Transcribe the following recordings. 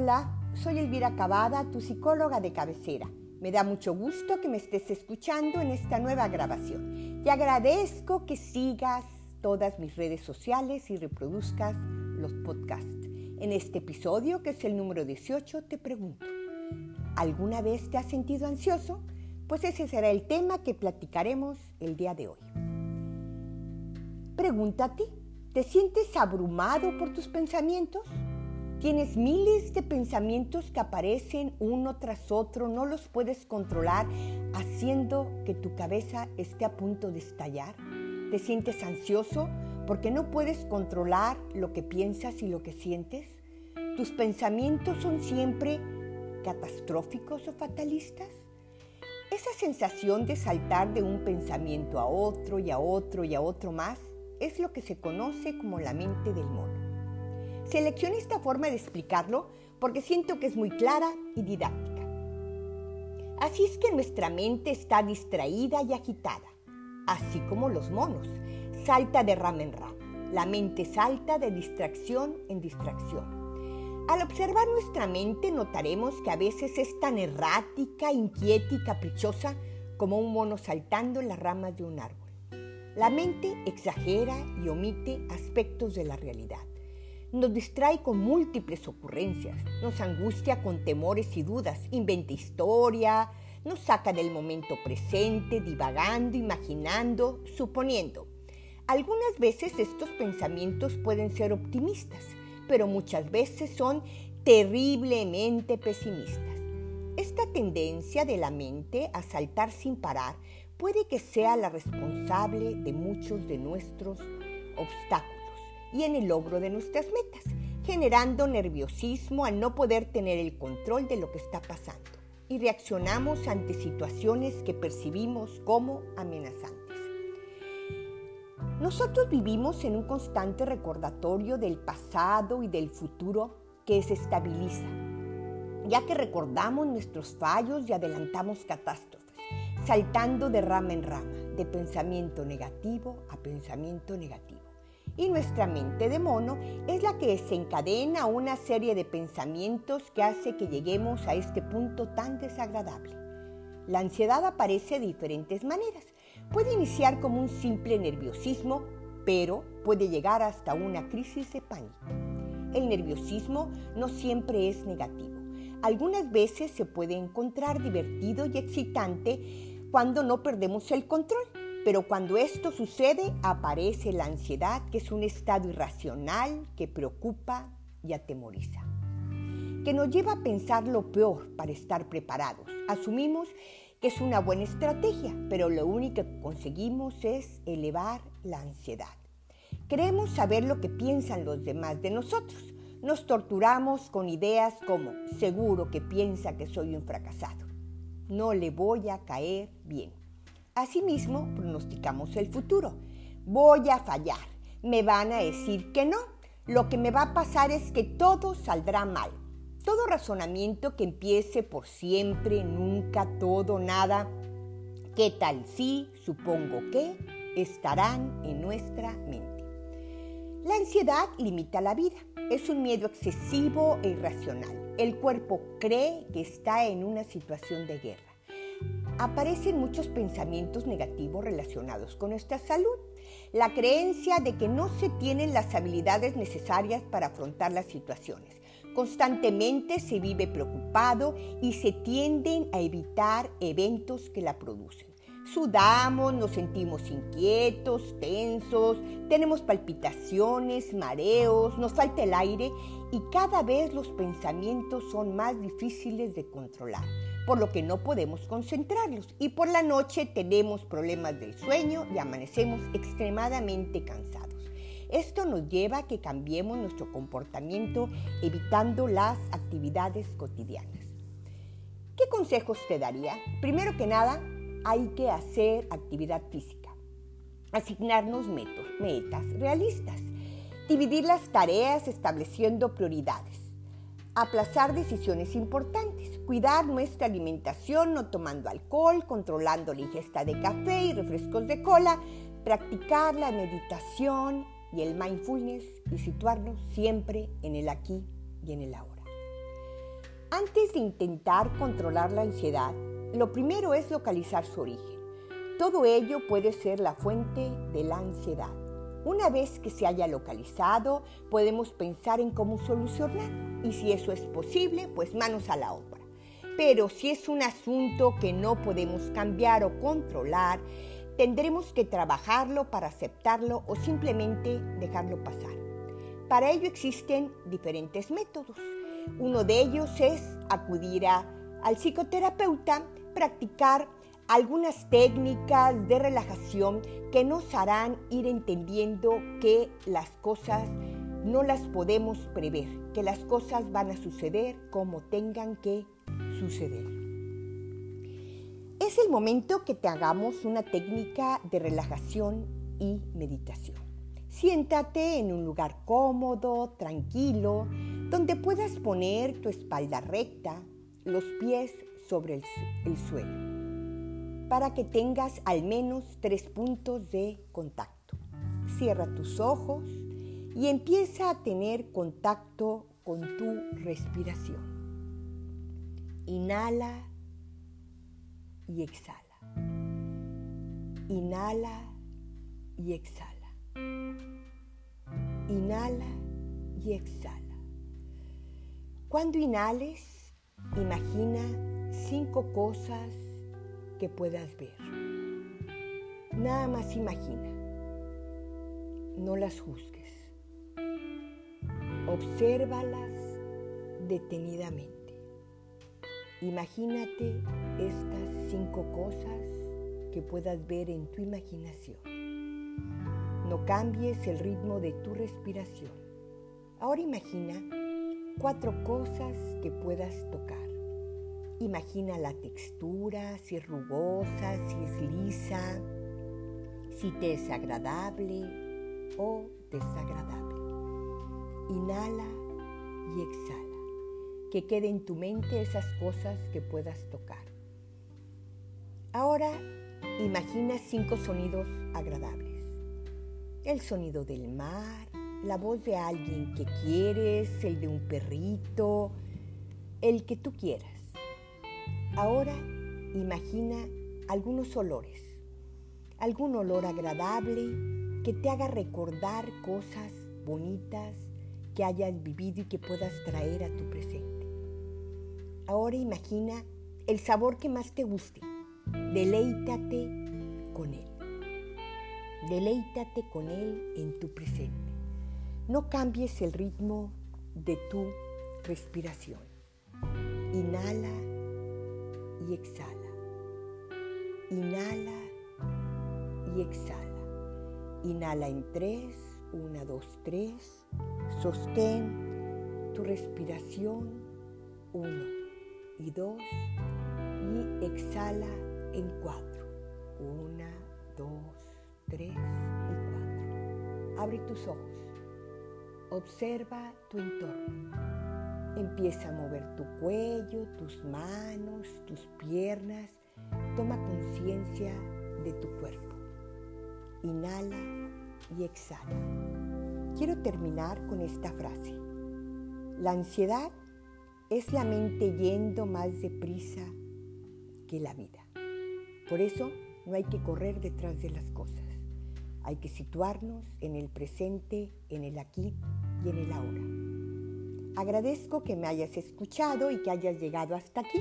Hola, soy Elvira Cavada, tu psicóloga de cabecera. Me da mucho gusto que me estés escuchando en esta nueva grabación. Te agradezco que sigas todas mis redes sociales y reproduzcas los podcasts. En este episodio, que es el número 18, te pregunto, ¿alguna vez te has sentido ansioso? Pues ese será el tema que platicaremos el día de hoy. Pregúntate, ¿te sientes abrumado por tus pensamientos? Tienes miles de pensamientos que aparecen uno tras otro, no los puedes controlar, haciendo que tu cabeza esté a punto de estallar. ¿Te sientes ansioso porque no puedes controlar lo que piensas y lo que sientes? ¿Tus pensamientos son siempre catastróficos o fatalistas? Esa sensación de saltar de un pensamiento a otro y a otro y a otro más es lo que se conoce como la mente del mono. Seleccioné esta forma de explicarlo porque siento que es muy clara y didáctica. Así es que nuestra mente está distraída y agitada, así como los monos. Salta de rama en rama. La mente salta de distracción en distracción. Al observar nuestra mente notaremos que a veces es tan errática, inquieta y caprichosa como un mono saltando en las ramas de un árbol. La mente exagera y omite aspectos de la realidad nos distrae con múltiples ocurrencias, nos angustia con temores y dudas, inventa historia, nos saca del momento presente, divagando, imaginando, suponiendo. Algunas veces estos pensamientos pueden ser optimistas, pero muchas veces son terriblemente pesimistas. Esta tendencia de la mente a saltar sin parar puede que sea la responsable de muchos de nuestros obstáculos y en el logro de nuestras metas, generando nerviosismo al no poder tener el control de lo que está pasando y reaccionamos ante situaciones que percibimos como amenazantes. Nosotros vivimos en un constante recordatorio del pasado y del futuro que se estabiliza, ya que recordamos nuestros fallos y adelantamos catástrofes, saltando de rama en rama, de pensamiento negativo a pensamiento negativo y nuestra mente de mono es la que desencadena una serie de pensamientos que hace que lleguemos a este punto tan desagradable. La ansiedad aparece de diferentes maneras. Puede iniciar como un simple nerviosismo, pero puede llegar hasta una crisis de pánico. El nerviosismo no siempre es negativo. Algunas veces se puede encontrar divertido y excitante cuando no perdemos el control pero cuando esto sucede, aparece la ansiedad, que es un estado irracional que preocupa y atemoriza, que nos lleva a pensar lo peor para estar preparados. Asumimos que es una buena estrategia, pero lo único que conseguimos es elevar la ansiedad. Queremos saber lo que piensan los demás de nosotros. Nos torturamos con ideas como seguro que piensa que soy un fracasado. No le voy a caer bien. Asimismo, pronosticamos el futuro. Voy a fallar. Me van a decir que no. Lo que me va a pasar es que todo saldrá mal. Todo razonamiento que empiece por siempre, nunca, todo, nada, qué tal si, supongo que, estarán en nuestra mente. La ansiedad limita la vida. Es un miedo excesivo e irracional. El cuerpo cree que está en una situación de guerra aparecen muchos pensamientos negativos relacionados con nuestra salud. La creencia de que no se tienen las habilidades necesarias para afrontar las situaciones. Constantemente se vive preocupado y se tienden a evitar eventos que la producen. Sudamos, nos sentimos inquietos, tensos, tenemos palpitaciones, mareos, nos falta el aire y cada vez los pensamientos son más difíciles de controlar por lo que no podemos concentrarlos y por la noche tenemos problemas del sueño y amanecemos extremadamente cansados. Esto nos lleva a que cambiemos nuestro comportamiento evitando las actividades cotidianas. ¿Qué consejos te daría? Primero que nada, hay que hacer actividad física, asignarnos metas realistas, dividir las tareas estableciendo prioridades aplazar decisiones importantes, cuidar nuestra alimentación no tomando alcohol, controlando la ingesta de café y refrescos de cola, practicar la meditación y el mindfulness y situarnos siempre en el aquí y en el ahora. Antes de intentar controlar la ansiedad, lo primero es localizar su origen. Todo ello puede ser la fuente de la ansiedad. Una vez que se haya localizado, podemos pensar en cómo solucionar y si eso es posible, pues manos a la obra. Pero si es un asunto que no podemos cambiar o controlar, tendremos que trabajarlo para aceptarlo o simplemente dejarlo pasar. Para ello existen diferentes métodos. Uno de ellos es acudir al psicoterapeuta, practicar algunas técnicas de relajación que nos harán ir entendiendo que las cosas no las podemos prever, que las cosas van a suceder como tengan que suceder. Es el momento que te hagamos una técnica de relajación y meditación. Siéntate en un lugar cómodo, tranquilo, donde puedas poner tu espalda recta, los pies sobre el, el suelo para que tengas al menos tres puntos de contacto. Cierra tus ojos y empieza a tener contacto con tu respiración. Inhala y exhala. Inhala y exhala. Inhala y exhala. Cuando inhales, imagina cinco cosas que puedas ver. Nada más imagina. No las juzgues. Obsérvalas detenidamente. Imagínate estas cinco cosas que puedas ver en tu imaginación. No cambies el ritmo de tu respiración. Ahora imagina cuatro cosas que puedas tocar. Imagina la textura, si es rugosa, si es lisa, si te es agradable o desagradable. Inhala y exhala. Que quede en tu mente esas cosas que puedas tocar. Ahora imagina cinco sonidos agradables. El sonido del mar, la voz de alguien que quieres, el de un perrito, el que tú quieras. Ahora imagina algunos olores, algún olor agradable que te haga recordar cosas bonitas que hayas vivido y que puedas traer a tu presente. Ahora imagina el sabor que más te guste. Deleítate con él. Deleítate con él en tu presente. No cambies el ritmo de tu respiración. Inhala y exhala. Inhala y exhala. Inhala en tres, una, dos, tres. Sostén tu respiración, uno y dos. Y exhala en cuatro. Una, dos, tres y cuatro. Abre tus ojos. Observa tu entorno. Empieza a mover tu cuello, tus manos, tus piernas. Toma conciencia de tu cuerpo. Inhala y exhala. Quiero terminar con esta frase. La ansiedad es la mente yendo más deprisa que la vida. Por eso no hay que correr detrás de las cosas. Hay que situarnos en el presente, en el aquí y en el ahora. Agradezco que me hayas escuchado y que hayas llegado hasta aquí.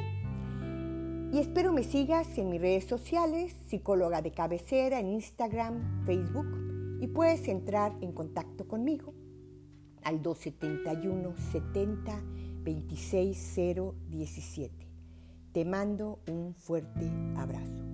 Y espero me sigas en mis redes sociales, psicóloga de cabecera, en Instagram, Facebook, y puedes entrar en contacto conmigo al 271 70 26 017. Te mando un fuerte abrazo.